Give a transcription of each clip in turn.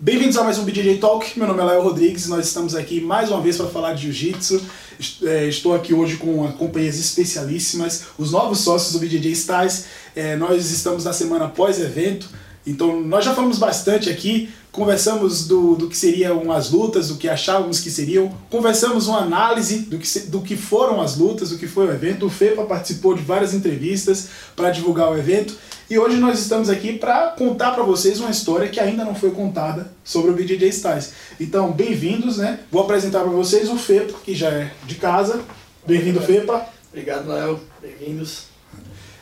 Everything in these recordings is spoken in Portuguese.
Bem-vindos a mais um BJJ Talk. Meu nome é Léo Rodrigues e nós estamos aqui mais uma vez para falar de Jiu-Jitsu. É, estou aqui hoje com companhias especialíssimas, os novos sócios do BJJ Styles. É, nós estamos na semana pós-evento, então nós já falamos bastante aqui, conversamos do, do que seriam as lutas, do que achávamos que seriam, conversamos uma análise do que, do que foram as lutas, do que foi o evento. O FEPA participou de várias entrevistas para divulgar o evento. E hoje nós estamos aqui para contar para vocês uma história que ainda não foi contada sobre o BJJ Styles. Então, bem-vindos, né? Vou apresentar para vocês o FEPA, que já é de casa. Bem-vindo, FEPA. Obrigado, Léo. Bem-vindos.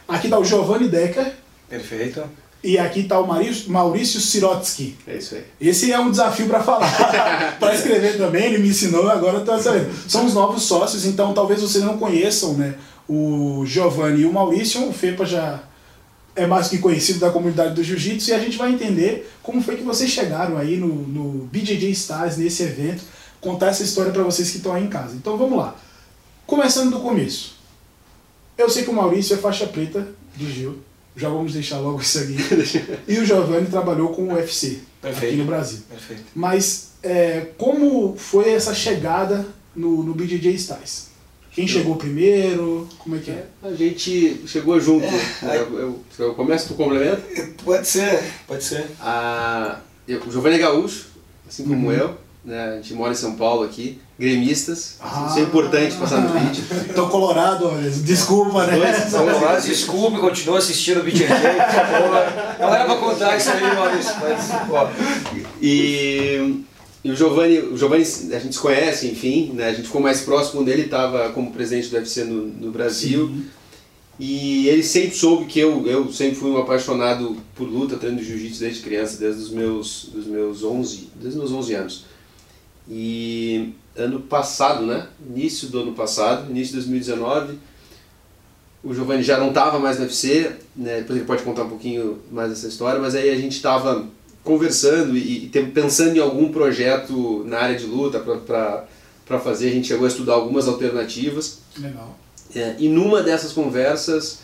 Aqui está o Giovanni Decker. Perfeito. E aqui está o Maurício Sirotsky. É isso aí. Esse é um desafio para falar, para escrever também, ele me ensinou, agora estou sabendo. São os novos sócios, então talvez vocês não conheçam né, o Giovanni e o Maurício, o FEPA já é mais que conhecido da comunidade do jiu-jitsu e a gente vai entender como foi que vocês chegaram aí no, no BJJ Stars, nesse evento, contar essa história para vocês que estão aí em casa. Então vamos lá. Começando do começo. Eu sei que o Maurício é faixa preta do Gil, já vamos deixar logo isso aqui. e o Giovanni trabalhou com o UFC Perfeito. aqui no Brasil. Perfeito. Mas é, como foi essa chegada no, no BJJ Stars? Quem chegou primeiro? Como é que é? A gente chegou junto. É, eu, eu, eu começo, tu complementa? Pode ser, pode ser. Ah, eu, o Giovanni é Gaúcho, assim como uhum. eu. Né? A gente mora em São Paulo aqui, gremistas. Ah, isso é importante passar no vídeo. Tô colorado, desculpa, né? Tô colorado, desculpe, continua assistindo o BJJ, por favor. Não era pra contar isso aí, Maurício, mas. Ó. E e o Giovanni, o Giovanni a gente se conhece, enfim, né? a gente ficou mais próximo dele, estava como presidente do UFC no, no Brasil. Sim. E ele sempre soube que eu, eu sempre fui um apaixonado por luta, treino de jiu-jitsu desde criança, desde os meus, dos meus 11, desde os meus 11 anos. E ano passado, né? Início do ano passado, início de 2019, o Giovanni já não estava mais no UFC, né? Depois ele pode contar um pouquinho mais dessa história, mas aí a gente estava conversando e, e pensando em algum projeto na área de luta para fazer. A gente chegou a estudar algumas alternativas. Legal. É, e numa dessas conversas,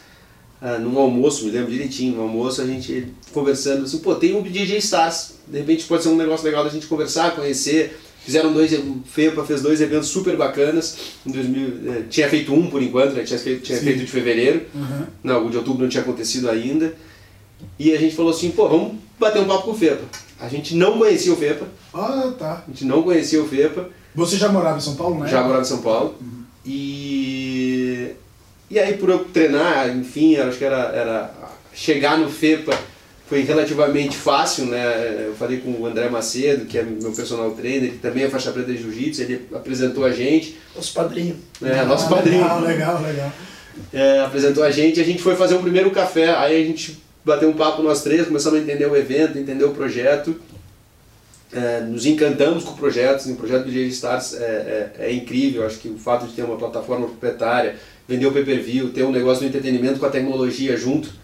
ah, num almoço, me lembro direitinho, no almoço, a gente conversando assim, pô, tem um DJ Stars, de repente pode ser um negócio legal da gente conversar, conhecer. Fizeram dois, o FEPA fez dois eventos super bacanas. Em 2000, é, tinha feito um por enquanto, né? tinha, feito, tinha feito de fevereiro. Uhum. Não, o de outubro não tinha acontecido ainda. E a gente falou assim, pô, vamos bater um papo com o FEPA. A gente não conhecia o FEPA. Ah, tá. A gente não conhecia o FEPA. Você já morava em São Paulo, né? Já morava em São Paulo. Uhum. E... E aí por eu treinar, enfim, acho que era, era chegar no FEPA foi relativamente fácil, né? Eu falei com o André Macedo, que é meu personal trainer, que também é faixa preta de jiu-jitsu, ele apresentou a gente. Nosso padrinho. É, ah, nosso padrinho. Legal, legal, legal. É, apresentou a gente, a gente foi fazer um primeiro café, aí a gente bateu um papo nós três, começamos a entender o evento, entender o projeto. É, nos encantamos com o projeto, o projeto do DJ Stars é, é, é, incrível, acho que o fato de ter uma plataforma proprietária, vender o pay-per-view, ter um negócio do entretenimento com a tecnologia junto,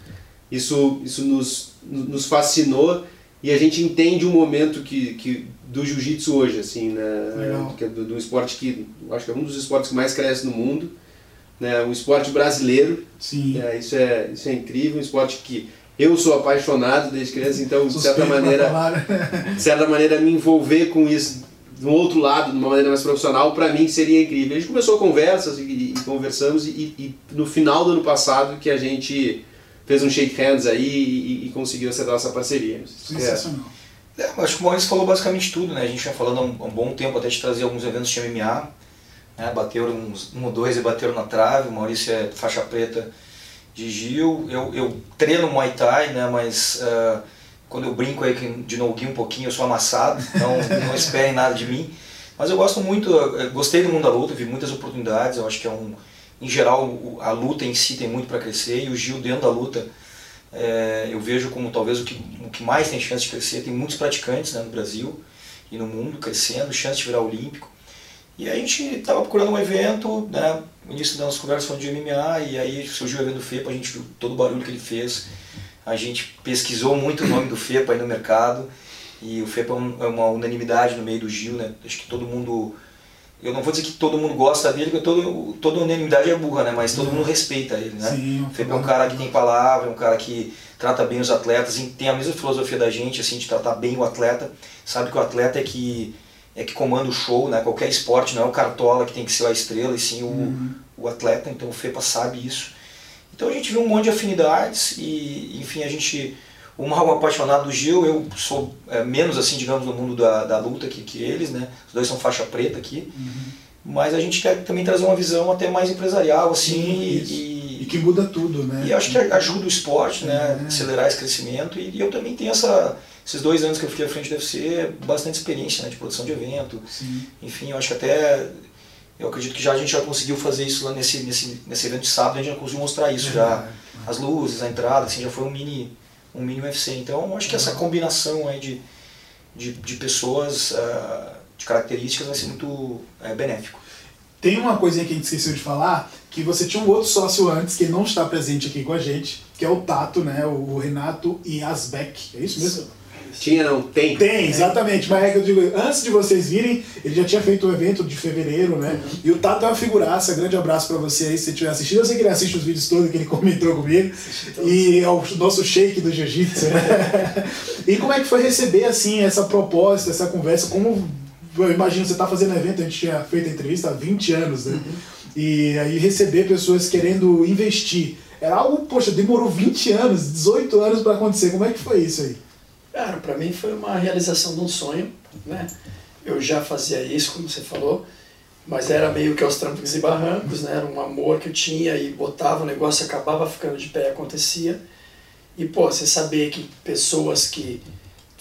isso, isso nos, nos fascinou e a gente entende o momento que, que do jiu-jitsu hoje, assim, né, que é do, do esporte que, acho que é um dos esportes que mais cresce no mundo, né, um esporte brasileiro, Sim. É, isso, é, isso é incrível, um esporte que eu sou apaixonado desde criança, então de certa maneira, de certa maneira me envolver com isso do outro lado, de uma maneira mais profissional, para mim seria incrível. A gente começou conversas e, e, e conversamos e, e, no final do ano passado que a gente fez um shake hands aí e, conseguiu acertar essa parceria. Sensacional. É. É, acho que o Maurício falou basicamente tudo, né? A gente já falando há um, um, bom tempo até de trazer alguns eventos de MMA, né? bateram uns, um ou dois e bateram na trave, o Maurício é faixa preta de Gil. Eu, eu treino Muay Thai, né, mas uh, quando eu brinco aí de Nogi um pouquinho, eu sou amassado, então não esperem nada de mim. Mas eu gosto muito, eu gostei do mundo da luta, vi muitas oportunidades, eu acho que é um... Em geral, a luta em si tem muito para crescer e o Gil dentro da luta é, eu vejo como talvez o que, o que mais tem chance de crescer. Tem muitos praticantes né, no Brasil e no mundo crescendo, chance de virar olímpico. E a gente estava procurando um evento, né, no início das conversas falando de MMA, e aí surgiu o evento do FEPA, a gente viu todo o barulho que ele fez, a gente pesquisou muito o nome do FEPA aí no mercado, e o FEPA é, é uma unanimidade no meio do Gil, né, acho que todo mundo, eu não vou dizer que todo mundo gosta dele, porque todo, toda unanimidade é burra, né, mas todo mundo respeita ele, né. Sim, o FEPA é um cara que tem palavra, é um cara que trata bem os atletas, tem a mesma filosofia da gente, assim, de tratar bem o atleta, sabe que o atleta é que é que comanda o show, né? Qualquer esporte não é o cartola que tem que ser a estrela, e sim o, uhum. o atleta, então o FEPA sabe isso. Então a gente viu um monte de afinidades e, enfim, a gente o Mal apaixonado do Gil, eu sou é, menos assim, digamos, no mundo da, da luta que, que eles, né? Os dois são faixa preta aqui. Uhum. Mas a gente quer também trazer uma visão até mais empresarial, assim, e, e, que muda tudo, né? E acho que ajuda o esporte, né? É. Acelerar esse crescimento. E, e, eu também tenho essa, esses dois anos que eu fiquei à frente do UFC, bastante experiência, né? De produção de evento. Sim. Enfim, eu acho que até eu acredito que já a gente já conseguiu fazer isso lá nesse, nesse, nesse evento de sábado, a gente já conseguiu mostrar isso é, já. É. As luzes, a entrada, assim, já foi um mini um mini UFC. Então, acho que essa combinação aí de, de, de pessoas, uh, de características, vai ser muito uh, benéfico. Tem uma coisinha que a gente esqueceu de falar, que você tinha um outro sócio antes, que não está presente aqui com a gente, que é o Tato, né? O Renato Iasbeck. É isso mesmo? Tinha não, tem. Tem, exatamente. Mas é que eu digo, antes de vocês virem, ele já tinha feito o um evento de fevereiro, né? Uhum. E o Tato é uma figuraça. Grande abraço pra você aí, se você estiver assistindo. Eu sei que ele assiste os vídeos todos que ele comentou comigo. E é o nosso shake do jiu-jitsu, né? e como é que foi receber, assim, essa proposta, essa conversa? Como, eu imagino, você tá fazendo evento, a gente tinha feito a entrevista há 20 anos, né? Uhum. E aí receber pessoas querendo investir. Era algo, poxa, demorou 20 anos, 18 anos para acontecer. Como é que foi isso aí? Cara, para mim foi uma realização de um sonho, né? Eu já fazia isso, como você falou, mas era meio que aos trancos e barrancos, né? Era um amor que eu tinha e botava o negócio, acabava ficando de pé, acontecia. E, pô, você saber que pessoas que,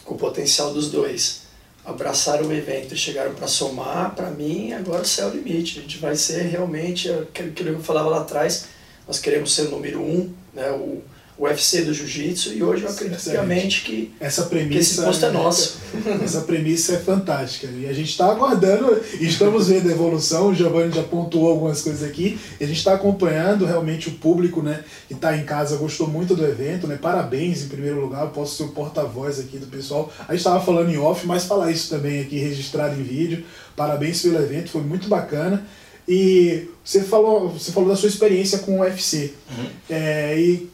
com o potencial dos dois, abraçaram o evento e chegaram para somar, para mim, agora é o limite. A gente vai ser realmente aquilo que eu falava lá atrás, nós queremos ser o número um, né? O, o UFC do jiu-jitsu e hoje eu acredito realmente que, essa premissa, que esse posto é nosso. Essa premissa é fantástica. E a gente está aguardando e estamos vendo a evolução. O Giovanni já pontuou algumas coisas aqui. E a gente está acompanhando realmente o público né, que está em casa, gostou muito do evento. Né? Parabéns em primeiro lugar. Eu posso ser o porta-voz aqui do pessoal. A gente estava falando em off, mas falar isso também aqui registrado em vídeo. Parabéns pelo evento, foi muito bacana. E você falou, você falou da sua experiência com o UFC. Uhum. É, e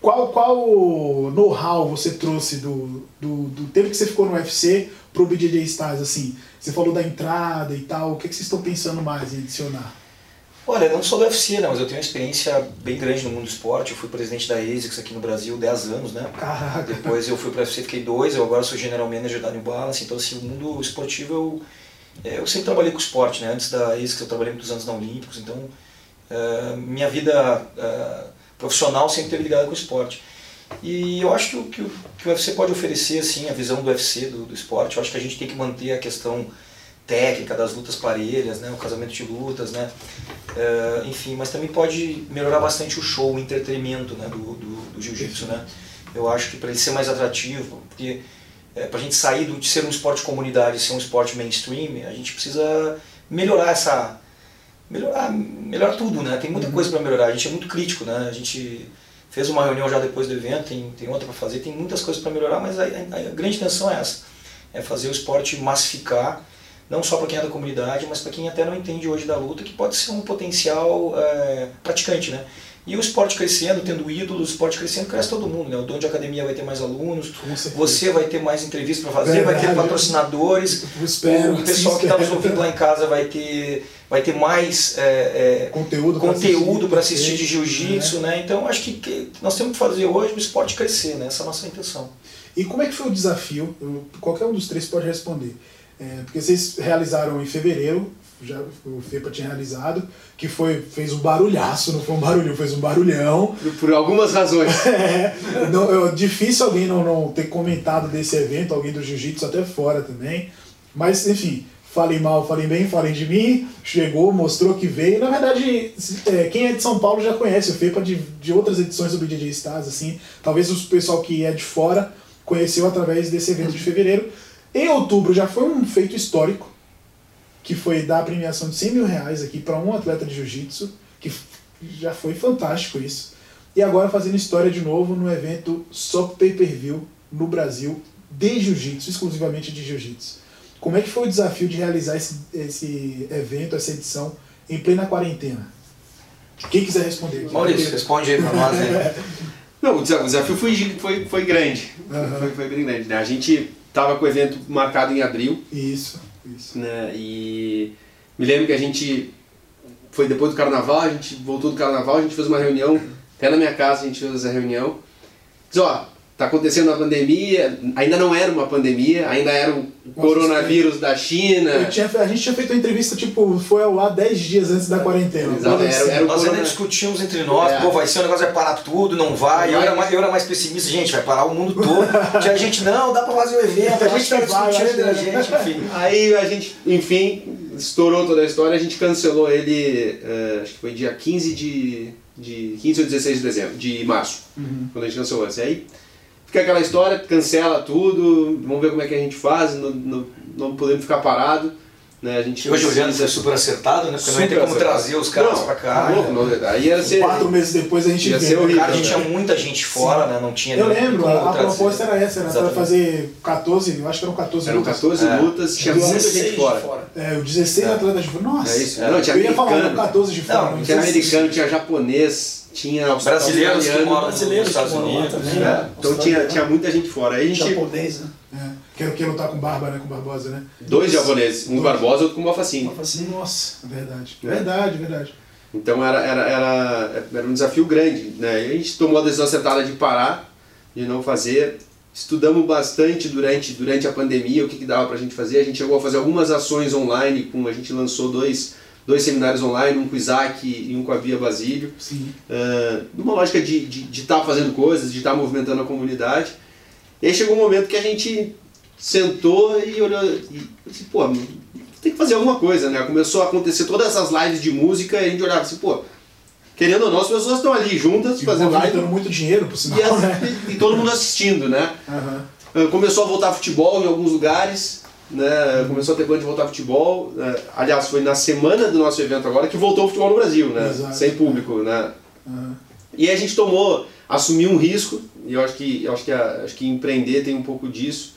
qual, qual know-how você trouxe do, do, do, tempo que você ficou no UFC pro BJJ Stars, assim? Você falou da entrada e tal, o que, que vocês estão pensando mais em adicionar? Olha, eu não sou do UFC, não, mas eu tenho uma experiência bem grande no mundo do esporte. Eu fui presidente da ASICS aqui no Brasil 10 anos, né? Caraca. Depois eu fui para o UFC, fiquei dois, eu agora sou general manager da New Balance. Então, assim, o mundo esportivo, eu, é, eu sempre trabalhei com esporte, né? Antes da ASICS eu trabalhei muitos anos na Olímpicos, então uh, minha vida... Uh, profissional sempre teve ligado com o esporte. E eu acho que o que o, que o UFC pode oferecer, assim, a visão do UFC, do, do esporte, eu acho que a gente tem que manter a questão técnica das lutas parelhas, né, o casamento de lutas, né, uh, enfim, mas também pode melhorar bastante o show, o entretenimento né, do, do, do jiu-jitsu, né. Eu acho que para ele ser mais atrativo, porque é, para a gente sair do, de ser um esporte comunitário e ser um esporte mainstream, a gente precisa melhorar essa melhorar, melhorar tudo, né? Tem muita uhum. coisa para melhorar. A gente é muito crítico, né? A gente fez uma reunião já depois do evento, tem, tem outra para fazer, tem muitas coisas para melhorar, mas a, a, a, grande intenção é essa, é fazer o esporte massificar, não só para quem é da comunidade, mas para quem até não entende hoje da luta, que pode ser um potencial é, praticante, né? E o esporte crescendo, tendo ídolos, o esporte crescendo, cresce todo mundo, né? O dono de academia vai ter mais alunos, você vai ter mais entrevistas para fazer, Verdade. vai ter patrocinadores, espero, o pessoal que está nos ouvindo lá em casa vai ter, vai ter mais é, é, conteúdo, conteúdo para assistir, assistir, de jiu-jitsu, né? né? Então acho que, que, nós temos que fazer hoje o esporte crescer, né? Essa é a nossa intenção. E como é que foi o desafio? qualquer um dos três pode responder. É, porque vocês realizaram em fevereiro, já o FEPA tinha realizado, que foi, fez um barulhaço, não foi um barulho, fez um barulhão. Por, algumas razões. é, não, é difícil alguém não, não ter comentado desse evento, alguém do jiu-jitsu até fora também. Mas, enfim, falem mal, falem bem, falem de mim, chegou, mostrou que veio. Na verdade, é, quem é de São Paulo já conhece o FEPA de, de outras edições do BJJ Stars, assim. Talvez o pessoal que é de fora conheceu através desse evento de fevereiro. Em outubro já foi um feito histórico, que foi dar a premiação de 100 mil reais aqui para um atleta de jiu-jitsu, que já foi fantástico isso. E agora fazendo história de novo no evento só pay-per-view no Brasil de jiu-jitsu, exclusivamente de jiu-jitsu. Como é que foi o desafio de realizar esse, esse evento, essa edição, em plena quarentena? Quem quiser responder. Maurício, responde aí para nós. Não, o desa- o desafio foi, foi, foi grande. Aham. Foi, foi bem grande. Né? A gente tava com o evento marcado em abril, Isso, isso. né? E me lembro que a gente foi depois do carnaval, a gente voltou do carnaval, a gente fez uma reunião, até na minha casa a gente fez essa reunião. Diz, ó, tá acontecendo a pandemia, ainda não era uma pandemia, ainda era o coronavírus da China. Eu tinha, a gente tinha feito uma entrevista, tipo, foi ao ar 10 dias antes da quarentena. Exato, era- assim. era o Nós ainda corona- discutimos entre nós, É. pô, vai ser um negócio, vai parar tudo, não vai. Eu era, mais, eu era mais pessimista, gente, vai parar o mundo todo. Tinha gente, não, dá pra fazer o evento, a gente acho tá discutindo, eu a que gente, enfim. Aí a gente, enfim, estourou toda a história, a gente cancelou ele, eh, acho que foi dia 15 de, de 15 ou 16 de dezembro, de março, Uhum. quando a gente cancelou esse. Aí fica aquela história, cancela tudo, vamos ver como é que a gente faz, não, não, não podemos ficar parado, né? A gente hoje olhando precisa- foi super acertado, né? Porque não ia ter Super como acertado. trazer os caras Não, pra cá. tá louco, não, aí ia ser... Quatro meses depois a gente Ia ser né? horrível, Cara, a gente né? tinha muita gente fora, né? Não tinha Eu lembro, a, proposta era essa, era pra fazer 14, eu acho que eram 14 Eram lutas. 14 É. lutas, tinha muita 16 gente de fora. É, o 16 É. atletas de fora. Nossa, É isso, não, tinha eu ia falar, eram americano. 14 de fora. Não, mas Tinha 16. americano, tinha japonês, tinha Brasileiros que moram nos brasileiros Estados que moram lá Unidos. também, né? né? Então tinha, tinha muita gente fora. Aí a gente. Japonês, né? É, quero, quero lutar com Barba, né? Com Barbosa, né? Dois japoneses, um Dois. Barbosa e outro com Malfacine. Assim, nossa, verdade. É. Verdade, verdade. Então era, era, era, era um desafio grande. Né? E a gente tomou a decisão acertada de parar, de não fazer. Estudamos bastante durante, durante a pandemia o que, que dava pra gente fazer. A gente chegou a fazer algumas ações online, com, a gente lançou dois, dois seminários online, um com o Isaac e um com a Bia Basílio. Sim. Ah, numa lógica de estar de, de tá fazendo coisas, de estar movimentando a comunidade. E aí chegou um momento que a gente sentou e olhou e disse, pô, tem que fazer alguma coisa, né? Começou a acontecer todas essas lives de música e a gente olhava assim, pô, querendo ou não, as pessoas estão ali juntas E fazendo live muito dinheiro, por sinal, e, as- né? e todo mundo assistindo, né? Ah, Começou a voltar futebol em alguns lugares, né? Começou a ter plano de voltar futebol. né? Aliás, foi na semana do nosso evento agora que voltou o futebol no Brasil, né? Exato. Sem público, né? aham. E a gente tomou, assumiu um risco, e eu acho que, eu acho que, a- acho que empreender tem um pouco disso.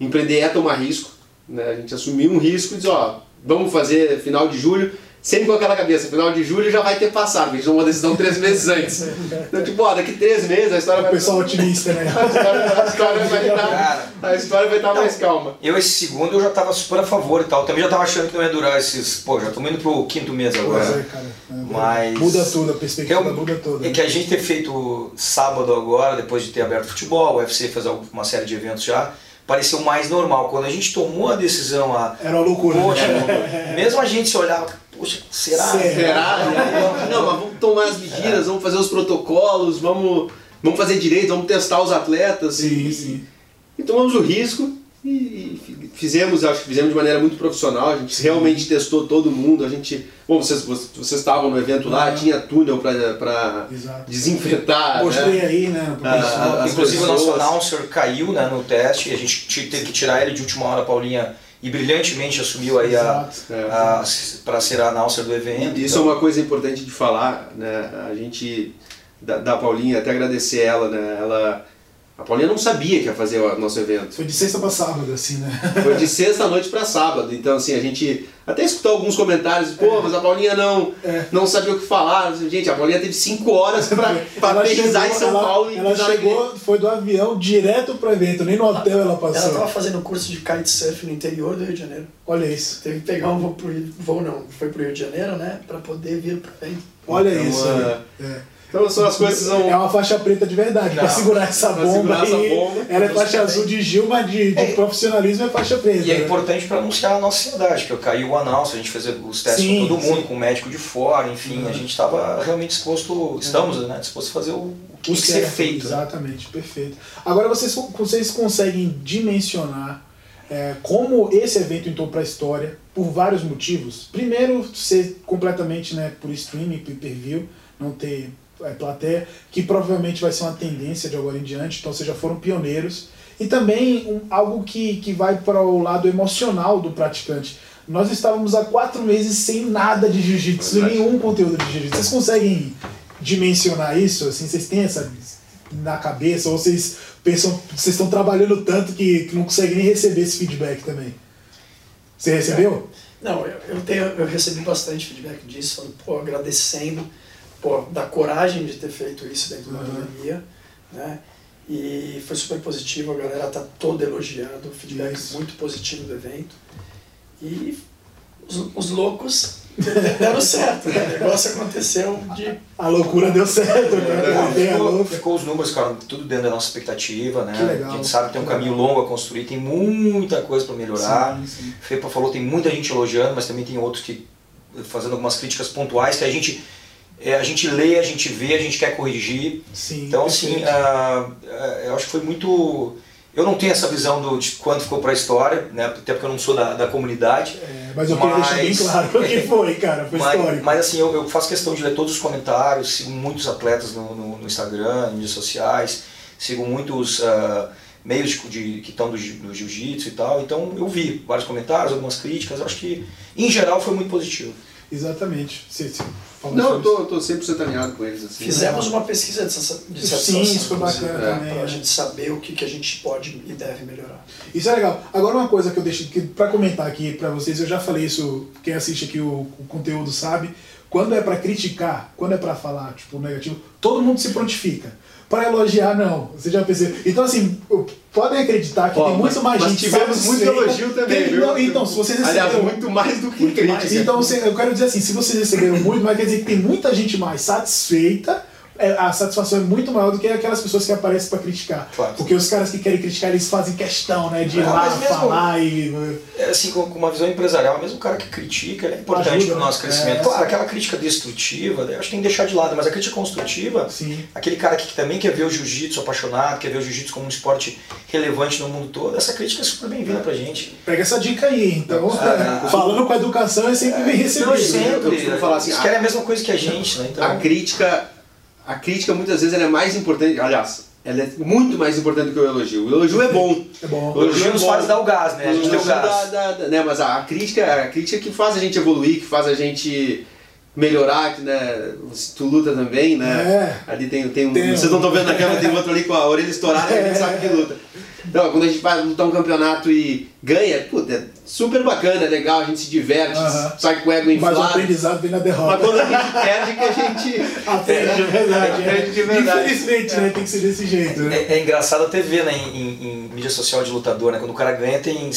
Empreender é tomar risco, né? A gente assumiu um risco e diz, ó, vamos fazer final de julho, sempre com aquela cabeça, final de julho já vai ter passado, a gente tomou uma decisão três meses antes. Então, tipo, ó, daqui três meses a história O vai... pessoal otimista, né? A história, a história vai estar, a história vai estar mais calma. eu esse segundo eu já tava super a favor e tal. Também já tava achando que não ia durar esses. Pô, já estamos indo pro quinto mês Pois agora. é, cara. É, Mas- Muda tudo, a perspectiva Eu- muda toda. É que a gente ter feito sábado agora, depois de ter aberto futebol, o UFC fez uma série de eventos já, pareceu mais normal. Quando a gente tomou a decisão, a, Era uma loucura. poxa, né? mesmo a gente se olhava, poxa, será? Será? Não, mas vamos tomar as medidas, vamos fazer os protocolos, vamos, vamos fazer direito, vamos testar os atletas. Sim, e, sim. E tomamos o risco e, e fi- fizemos, acho que fizemos de maneira muito profissional, a gente realmente testou todo mundo, a gente... Bom, vocês, vocês estavam no evento lá, Uhum. tinha túnel para desinfetar, Mostrei né? aí, né? Ah, Inclusive o nosso pessoas- announcer caiu né, no teste, a gente teve que tirar ele de última hora, Paulinha, e brilhantemente assumiu aí a. É. a, para ser a announcer do evento. Isso então- é uma coisa importante de falar, né? A gente, da, da Paulinha, até agradecer ela, né? Ela, a Paulinha não sabia que ia fazer o nosso evento. Foi de sexta pra sábado, assim, né? Foi de sexta noite para sábado. Então, assim, a gente até escutou alguns comentários, pô, mas a Paulinha não, É. não sabia o que falar. Gente, a Paulinha teve cinco horas para Ela aterrissar em São ela- Paulo e Ela chegou, foi do avião direto pro evento, nem no hotel ela Ela passou. estava fazendo curso de kitesurf no interior do Rio de Janeiro. Olha isso. Teve que pegar um voo, pro voo não, foi pro Rio de Janeiro, né? Pra poder vir pra aí. Olha Então, isso. é, aí. É. Então são as coisas são. É uma faixa preta de verdade, pra Não, segurar essa pra bomba segurar essa aí. bomba. Ela é faixa azul de Gil, mas de, de É. profissionalismo é faixa preta. E é né? importante para anunciar a nossa cidade, que eu caí o anúncio, a gente fez os testes Sim, com todo mundo, sim. com o médico de fora, enfim, a gente estava realmente disposto, estamos né, disposto a fazer o, o que O tem que ser feito. né? Exatamente, perfeito. Agora vocês, vocês conseguem dimensionar é, como esse evento entrou para a história por vários motivos. Primeiro, ser completamente né, por streaming, pay-per-view, não ter plateia, que provavelmente vai ser uma tendência de agora em diante, então vocês já foram pioneiros. E também um, algo que, que vai para o lado emocional do praticante. Nós estávamos há quatro meses sem nada de jiu-jitsu, nenhum conteúdo de jiu-jitsu. Vocês conseguem dimensionar isso? Assim, vocês têm essa na cabeça? Ou vocês pensam, vocês estão trabalhando tanto que, que não conseguem nem receber esse feedback também? Você recebeu? Não, eu, eu, tenho, eu recebi bastante feedback disso, falando, pô, agradecendo, pô, da coragem de ter feito isso dentro da Uhum. pandemia, né? E foi super positivo, a galera tá toda elogiando, feedback Isso. muito positivo do evento. E os, os loucos deram certo, né? O negócio aconteceu de A loucura deu certo, né? A ficou, ficou os números, cara, tudo dentro da nossa expectativa, né? Que legal, a gente sabe que tem um caminho longo a construir, tem muita coisa para melhorar. Sim, sim. Fepa falou, tem muita gente elogiando, mas também tem outros que fazendo algumas críticas pontuais que a gente é, a gente lê, a gente vê, a gente quer corrigir. Sim, Então assim, ah, eu acho que foi muito eu não tenho essa visão do, de quanto ficou para a história, né? Até porque eu não sou da, da comunidade. É, mas eu queria deixar bem mas- claro o que foi, cara. Foi Mas, histórico. mas assim, eu, eu faço questão de ler todos os comentários, sigo muitos atletas no, no, no Instagram, em mídias sociais, sigo muitos ah, meios de, de- que estão do, do jiu-jitsu e tal, então eu vi vários comentários, algumas críticas, acho que em geral foi muito positivo. Exatamente. Você, você Não, eu tô 100% alinhado com eles. Assim. Fizemos uma pesquisa de satisfação. Sim, isso foi bacana É. também. Para a né? gente saber o que, que a gente pode e deve melhorar. Isso é legal. Agora uma coisa que eu deixei que, pra comentar aqui pra vocês, eu já falei isso, quem assiste aqui o, o conteúdo sabe, quando é pra criticar, quando é pra falar, tipo, negativo, todo mundo se prontifica. Pra elogiar, não. Você já percebeu? Então, assim, podem acreditar que Ó, tem muito mais gente tivemos muito elogio também, Tem- viu? não, então, se vocês Aliás, receberam- muito mais do que crítica. então, eu quero dizer assim, se vocês receberam muito, mas quer dizer que tem muita gente mais satisfeita, a satisfação é muito maior do que aquelas pessoas que aparecem pra criticar. Claro. Porque os caras que querem criticar, eles fazem questão, né, de ir Ah, lá mesmo- falar e... É, assim, com, uma visão empresarial, mesmo o cara que critica, ele é importante Ajuda, para o nosso né? crescimento. É, claro, aquela crítica destrutiva, eu acho que tem que deixar de lado, mas a crítica construtiva, Sim. aquele cara que também quer ver o jiu-jitsu apaixonado, quer ver o jiu-jitsu como um esporte relevante no mundo todo, essa crítica é super bem-vinda pra gente. Pega essa dica aí, então. Ah, falando com a educação é sempre bem recebido. Não, eu sempre. costumo falar assim, Eles a- querem a mesma coisa que a gente, né? Então, A crítica, a crítica muitas vezes ela é mais importante, aliás, ela é muito mais importante do que o elogio. O elogio é bom. É bom. o elogio nos bom. faz dar o gás, né? A gente tem o elogio gás. dá- dá- dá- né, mas a, a crítica, a crítica que faz a gente evoluir, que faz a gente melhorar, que, né, tu luta também, né? É. Ali tem, tem um. Tem Vocês não estão vendo na câmera, tem outro ali com a orelha estourada, a gente sabe que luta. Então, quando a gente vai lutar um campeonato e ganha, puta, é super bacana, é legal, a gente se diverte, Aham. sai com o ego Mas o inflado. aprendizado vem na Mas derrota. quando a gente perde, que a gente. Aprende de verdade. é. De verdade. Infelizmente, né? Tem que ser desse jeito, né? É, é engraçado até ver né, em, em- em mídia social de lutador, né? Quando o cara ganha tem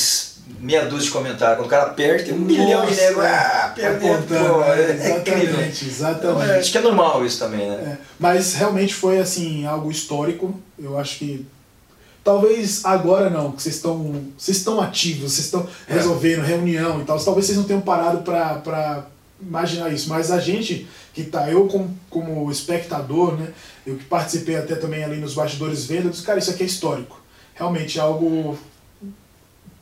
meia dúzia de comentários. Quando o cara perde tem um milhão de Nossa, negros. Ah, perdeu, pô. né? É, é incrível. Exatamente, Então, exatamente. é, acho que é normal isso também, né? É, mas realmente foi assim algo histórico. Eu acho que talvez agora não, que vocês estão vocês estão ativos, vocês estão É. resolvendo reunião e tal. Talvez vocês não tenham parado pra imaginar isso, mas a gente que tá, eu como, como espectador, né, eu que participei até também ali nos bastidores vendo, eu disse, cara, isso aqui é histórico. Realmente é algo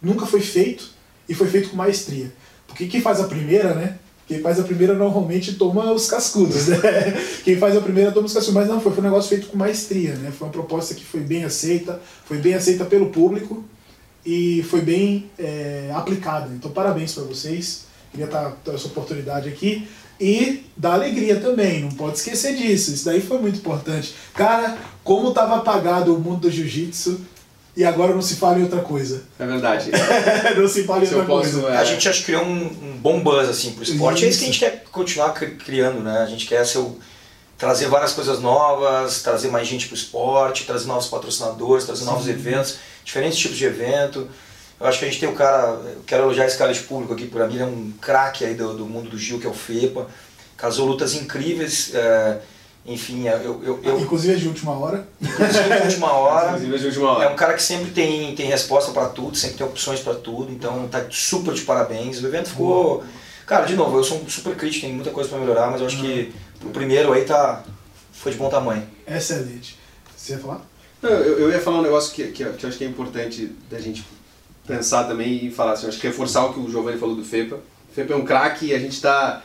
nunca foi feito e foi feito com maestria. Porque quem faz a primeira, né? Quem faz a primeira normalmente toma os cascudos, né? Quem faz a primeira toma os cascudos. Mas não, foi, foi um negócio feito com maestria, né? Foi uma proposta que foi bem aceita, foi bem aceita pelo público e foi bem é, aplicada. Então, parabéns para vocês. Queria estar ter essa oportunidade aqui. E da alegria também, não pode esquecer disso. Isso daí foi muito importante. Cara, como estava apagado o mundo do jiu-jitsu e agora não se fala em outra coisa. É verdade. não se fala em Se outra posso. coisa. é, A gente que criou um, um bom buzz assim pro esporte. É isso que a gente quer continuar cri- criando, né? A gente quer ser o- trazer várias coisas novas, trazer mais gente pro esporte, trazer novos patrocinadores, trazer novos eventos, diferentes tipos de evento. Eu acho que a gente tem o cara, eu quero elogiar esse cara de público aqui, para mim ele é um craque aí do, do mundo do Gil, que é o FEPA. Casou lutas incríveis, é, enfim, eu, eu, eu, Inclusive é de última hora. inclusive na última hora. Inclusive, de última hora. É um cara que sempre tem, tem resposta para tudo, sempre tem opções para tudo, então tá super de parabéns. O evento ficou. Cara, de novo, eu sou um super crítico, tem muita coisa para melhorar, mas eu acho que o primeiro aí tá. foi de bom tamanho. Excelente. Você ia falar? Não, eu, eu ia falar um negócio que, que, eu- que eu acho que é importante da gente pensar também e falar assim, eu acho que reforçar o que o Giovanni falou do FEPA. O FEPA é um craque e a gente está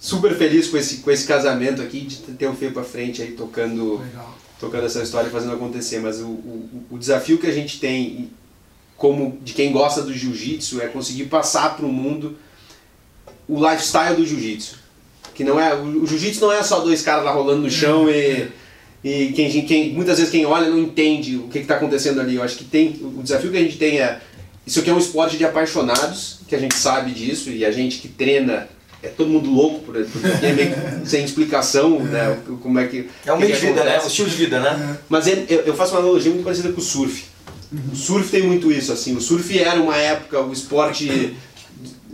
super feliz com esse, com esse casamento aqui, de ter o FEPA à frente aí tocando, Legal. tocando essa história e fazendo acontecer. Mas o, o, o desafio que a gente tem, como de quem gosta do jiu-jitsu, é conseguir passar para o mundo o lifestyle do jiu-jitsu. Que não é, o, o jiu-jitsu não é só dois caras lá rolando no chão e, e quem, quem, muitas vezes quem olha não entende o que está acontecendo ali. Eu acho que tem, o desafio que a gente tem é, isso aqui é um esporte de apaixonados, que a gente sabe disso, e a gente que treina é todo mundo louco por porque é meio sem explicação, né? Como é que. É um meio de vida, né? acontece. Um estilo de vida, né? Mas ele- eu, faço uma analogia muito parecida com o surf. O surf tem muito isso, assim. O surf era uma época, o esporte.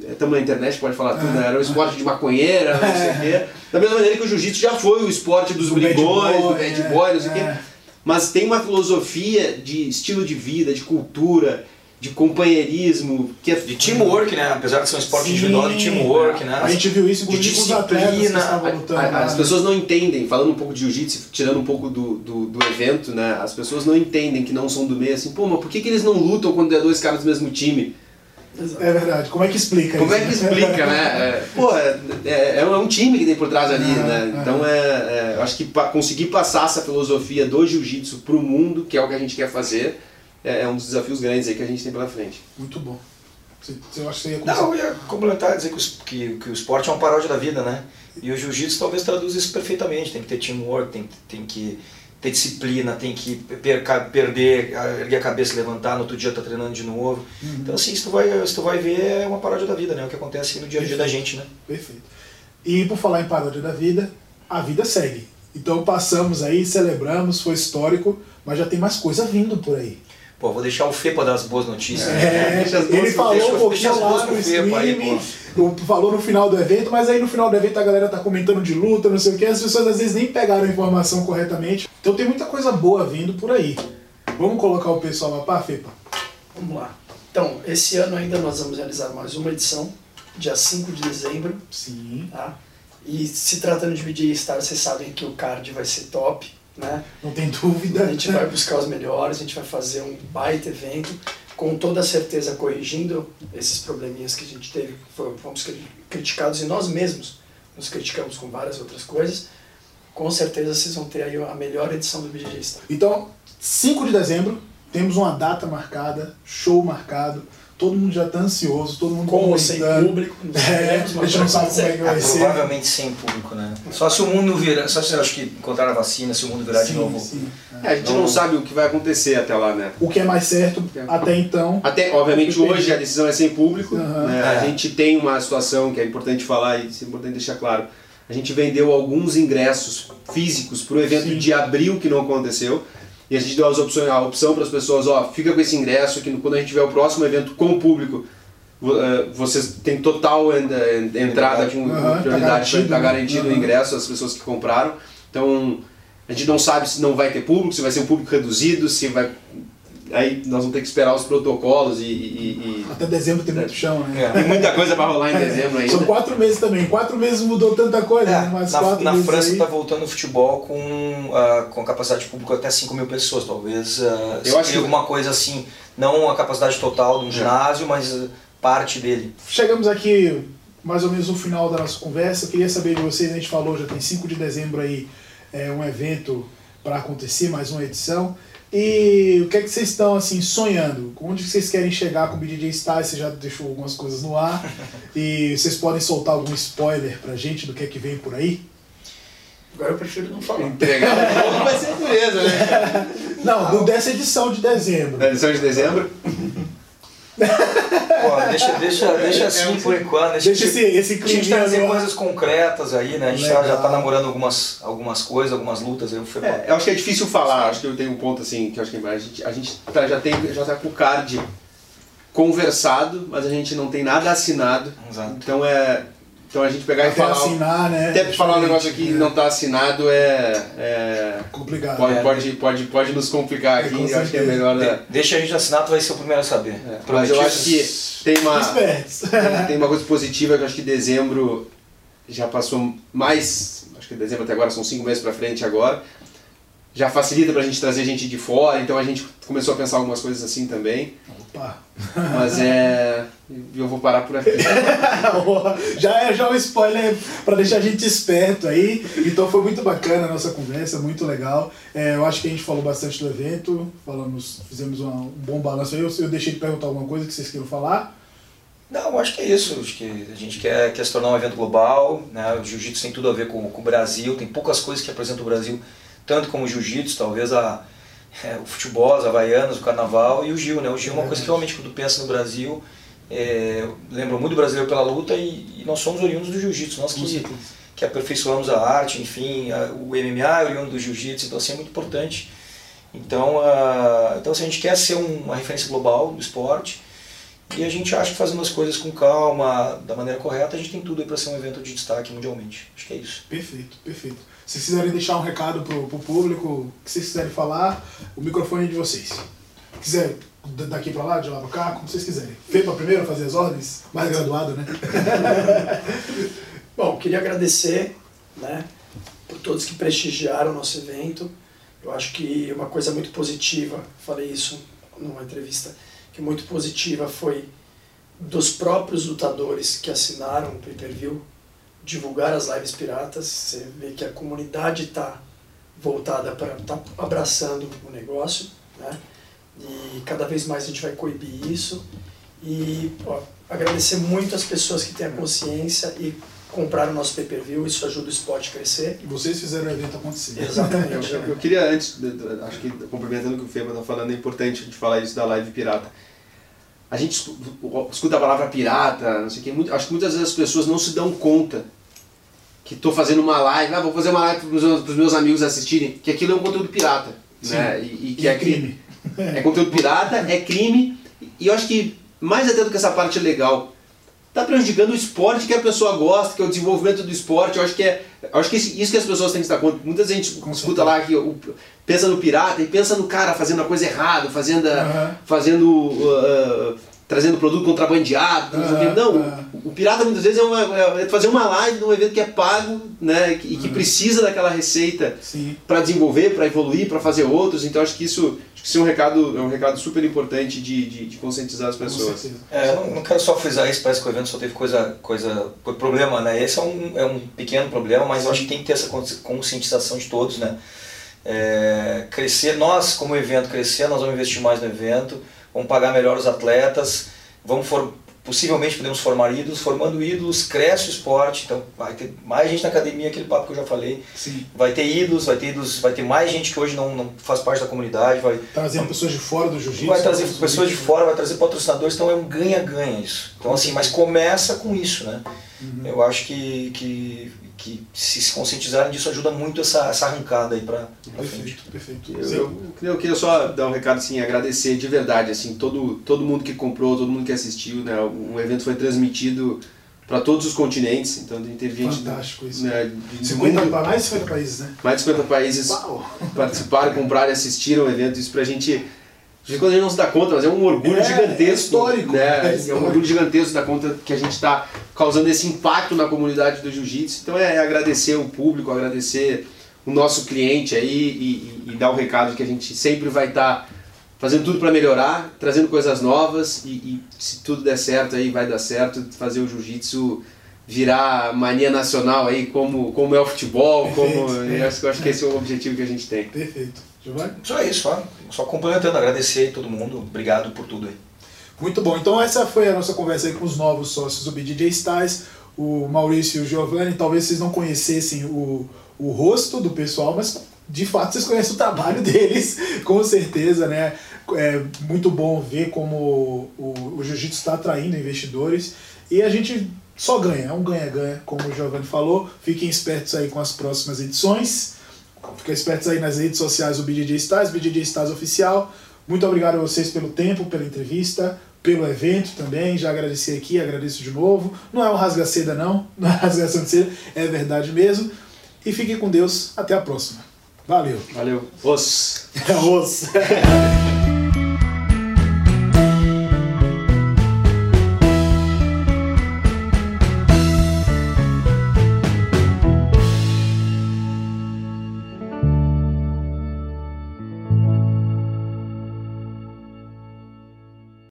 Estamos na internet, pode falar tudo, né? Era o esporte de maconheira, não sei o quê. Da mesma maneira que o jiu-jitsu já foi o esporte dos brigões, do bad é, boy, não sei o é. quê. Mas tem uma filosofia de estilo de vida, de cultura, de companheirismo, que é De teamwork, né? Apesar de ser um esporte Sim. individual, de teamwork, né? A gente viu isso De inclusive com os atletas que lutando. A- lá, As né? pessoas não entendem, falando um pouco de jiu-jitsu, tirando um pouco do, do, do evento, né? As pessoas não entendem que não são do meio, assim, pô, mas por que, que eles não lutam quando é dois caras do mesmo time? É verdade. Como é que explica Como isso? é que explica, né? É, pô, é, é, é um time que tem por trás ali, Ah, né? ah. Então é, é, eu acho que pa- conseguir passar essa filosofia do jiu-jitsu pro mundo, que é o que a gente quer fazer, é, é um dos desafios grandes aí que a gente tem pela frente. Muito bom. Você, você, eu acho que você ia Não, começar. eu ia complementar e dizer que, que, que o esporte é uma paródia da vida, né? E o jiu-jitsu talvez traduza isso perfeitamente. Tem que ter teamwork, tem, tem que ter disciplina, tem que perca, perder, erguer a cabeça, levantar, no outro dia tá treinando de novo. Uhum. Então assim, se tu, vai, se tu vai ver, é uma paródia da vida, né? O que acontece no dia a dia da gente, né? Perfeito. E por falar em paródia da vida, a vida segue. Então passamos aí, celebramos, foi histórico, mas já tem mais coisa vindo por aí. Pô, vou deixar o para dar as boas notícias. É, deixa as boas- ele falou deixa- um pouquinho deixa as boas lá pro no Fepa aí, stream, o- falou no final do evento, mas aí no final do evento a galera tá comentando de luta, não sei o que, as pessoas às vezes nem pegaram a informação corretamente. Então tem muita coisa boa vindo por aí. Vamos colocar o pessoal lá pra Fepa. Vamos lá. Então, esse ano ainda nós vamos realizar mais uma edição, dia 5 de dezembro, Sim, tá? E se tratando de BJ Star, vocês sabem que o card vai ser top, né? não tem dúvida. A gente vai buscar os melhores, a gente vai fazer um baita evento, com toda certeza corrigindo esses probleminhas que a gente teve, fo- fomos cri- criticados e nós mesmos nos criticamos com várias outras coisas. Com certeza vocês vão ter aí a melhor edição do Star. Então, 5 de dezembro, temos uma data marcada, show marcado, todo mundo já tá ansioso, todo mundo Com ou sem público, não É, a gente não sabe como é que vai Ah, ser. provavelmente sem público, né? Só se o mundo virar, só se eu acho que encontrar a vacina, se o mundo virar de Sim, novo. sim. É, a gente não sabe o que vai acontecer até lá, né? O que é mais certo até então. Até, obviamente, hoje a decisão é sem público. Aham. né? É. A gente tem uma situação que é importante falar e isso é importante deixar claro. A gente vendeu alguns ingressos físicos para o evento Sim. de abril que não aconteceu. E a gente deu as opções, a opção para as pessoas, ó, fica com esse ingresso que quando a gente tiver o próximo evento com o público, eh, vocês têm total en- en- entrada com tá prioridade, garantido, está né? garantido o Aham. ingresso às pessoas que compraram. Então, a gente não sabe se não vai ter público, se vai ser um público reduzido, se vai... Aí nós vamos ter que esperar os protocolos e- e- e Até dezembro tem muito chão, né? É. tem muita coisa pra rolar em dezembro ainda. São quatro meses também. Quatro meses mudou tanta coisa, É, né? Mas na, quatro na meses França aí... está voltando o futebol com, ah, com capacidade de público até 5 mil pessoas. Talvez ah, Eu acho que- alguma coisa assim, não a capacidade total de um ginásio, mas parte dele. Chegamos aqui mais ou menos no final da nossa conversa. Eu queria saber de vocês, a gente falou, já tem 5 de dezembro aí, é, um evento para acontecer, mais uma edição. E o que é que vocês estão assim sonhando? Onde que vocês querem chegar com o BJJ Stars? Você já deixou algumas coisas no ar. E vocês podem soltar algum spoiler pra gente do que é que vem por aí? Agora eu prefiro não falar. Entregar um pouco vai ser dureza, né? Não, do- dessa edição de dezembro. Na edição de dezembro. Pô, deixa, deixa, deixa assim por enquanto. Deixa, Deixa esse, esse a gente clima trazer coisas concretas aí, né? A gente tá- já está namorando algumas, algumas coisas, algumas lutas aí. Foi É, eu acho que é difícil falar, acho que eu tenho um ponto assim, que eu acho que a gente, a gente tá- já, tem, já tá com o card conversado, mas a gente não tem nada assinado. Exato. Então é. Então a gente pegar e falar. assinar, né? Até falar um negócio aqui que É não tá assinado é. é complicado. pode, É, pode, pode, pode nos complicar É, aqui, com eu acho que é melhor. De- é, deixa a gente assinar, tu vai ser o primeiro a saber. é, mas eu acho que tem uma. Tem uma coisa positiva que eu acho que dezembro já passou mais. Acho que dezembro até agora são cinco meses pra frente agora. Já facilita pra gente trazer gente de fora, então a gente começou a pensar algumas coisas assim também. Opa. Mas é. Eu vou parar por aqui. já é já um spoiler para deixar a gente esperto aí. Então foi muito bacana a nossa conversa, muito legal. É, eu acho que a gente falou bastante do evento, falamos, fizemos uma- um bom balanço aí. Eu, eu deixei de perguntar alguma coisa que vocês queiram falar. Não, eu acho que é isso. Acho que a gente quer, quer se tornar um evento global. Né? O jiu-jitsu tem tudo a ver com, com o Brasil. Tem poucas coisas que apresentam o Brasil, tanto como o jiu-jitsu, talvez a, é, o futebol, as havaianas, o carnaval e o Gil. Né? O Gil é uma coisa que realmente quando tu pensa no Brasil, é, lembram muito do brasileiro pela luta e, e nós somos oriundos do jiu-jitsu, nós que, que aperfeiçoamos a arte, enfim, a, o MMA é oriundo do jiu-jitsu, então assim é muito importante. Então, uh, então assim, a gente quer ser um, uma referência global do esporte e a gente acha que fazendo as coisas com calma, da maneira correta, a gente tem tudo aí para ser um evento de destaque mundialmente. Acho que é isso. Perfeito, perfeito. Se vocês quiserem deixar um recado pro, pro público, o que vocês quiserem falar, o microfone é de vocês. Quiser daqui para lá, de lá para cá, como vocês quiserem. Feito primeiro fazer as ordens, mais graduado, né? Bom, queria agradecer, né, por todos que prestigiaram o nosso evento. Eu acho que uma coisa muito positiva, falei isso numa entrevista, que muito positiva foi dos próprios lutadores que assinaram o pay-per-view divulgar as lives piratas. Você vê que a comunidade está voltada para tá abraçando o negócio, né? E cada vez mais a gente vai coibir isso. E ó, agradecer muito as pessoas que têm a consciência e compraram o nosso pay-per-view, isso ajuda o esporte a crescer. E vocês fizeram o evento acontecer. Exatamente. eu, eu, queria antes, acho que complementando o que o Feba está falando, é importante a gente falar isso da live pirata. A gente escuta a palavra pirata, não sei o que, muito, acho que muitas vezes as pessoas não se dão conta que estou fazendo uma live, ah, vou fazer uma live para os meus, meus, amigos assistirem, que aquilo é um conteúdo pirata. Sim. Né? E, e que e é crime. É conteúdo pirata, é crime, e eu acho que mais até do que essa parte legal, está prejudicando o esporte que a pessoa gosta, que é o desenvolvimento do esporte. Eu acho que é, acho que isso que as pessoas têm que estar conta. Muita gente Com escuta certeza. lá que pensa no pirata e pensa no cara fazendo a coisa errada, fazendo, uhum. fazendo uh, trazendo produto contrabandeado. Uhum, não, uhum. o pirata muitas vezes é, uma, é, fazer uma live num evento que é pago né, e que uhum. precisa daquela receita para desenvolver, para evoluir, para fazer outros. Então acho que isso, acho que isso é, um recado, é um recado super importante de, de, de conscientizar as pessoas. É, eu não, não, quero só frisar isso, parece que o evento só teve coisa, coisa problema, né? Esse é um, é um pequeno problema, mas eu acho que tem que ter essa conscientização de todos, né? É, crescer, nós como evento crescer, nós vamos investir mais no evento vamos pagar melhor os atletas, vamos for, possivelmente podemos formar ídolos, formando ídolos cresce o esporte, então vai ter mais gente na academia, aquele papo que eu já falei, Sim. vai ter ídolos, vai ter ídolos, vai ter mais gente que hoje não, não faz parte da comunidade, vai trazer pessoas de fora do jiu-jitsu, vai trazer pessoas de fora, vai trazer patrocinadores, então é um ganha-ganha isso. Então assim, mas começa com isso, né? Uhum. Eu acho que, que que se, se conscientizarem disso ajuda muito essa, essa arrancada aí para perfeito, perfeito. Eu, eu, eu, queria só dar um recado assim, agradecer de verdade assim todo todo mundo que comprou, todo mundo que assistiu, né? O evento foi transmitido para todos os continentes, então teve gente Fantástico isso. Né, de 50, mundo, mais de 50 países, né? Mais de 50 países Uau. participaram, compraram e assistiram o evento. Isso para a gente de quando a gente não se dá conta, mas é um orgulho é, gigantesco. É histórico. Né? É, histórico. é um orgulho gigantesco da conta que a gente está causando esse impacto na comunidade do jiu-jitsu. Então é, agradecer o público, agradecer o nosso cliente aí e, e, e dar o um recado que a gente sempre vai estar tá fazendo tudo para melhorar, trazendo coisas novas e, e, se tudo der certo aí vai dar certo, fazer o jiu-jitsu virar mania nacional aí como, como é o futebol, como eu acho, eu acho que esse é o objetivo que a gente tem. Perfeito. Giovanni? Só isso, só, só complementando, agradecer a todo mundo, obrigado por tudo aí. Muito bom, então essa foi a nossa conversa aí com os novos sócios do BJJ Styles, o Maurício e o Giovanni, talvez vocês não conhecessem o, o rosto do pessoal, mas de fato vocês conhecem o trabalho deles, com certeza, né? É muito bom ver como o, o jiu-jitsu está atraindo investidores e a gente só ganha, é um ganha-ganha, como o Giovanni falou. Fiquem espertos aí com as próximas edições. Fiquem espertos aí nas redes sociais do BJJ Stars, BJJ Stars Oficial. Muito obrigado a vocês pelo tempo, pela entrevista, pelo evento também. Já agradeci aqui, agradeço de novo. Não é um rasga-seda, não. Não é rasgação de seda, é verdade mesmo. E fiquem com Deus. Até a próxima. Valeu. Valeu. Os. Os.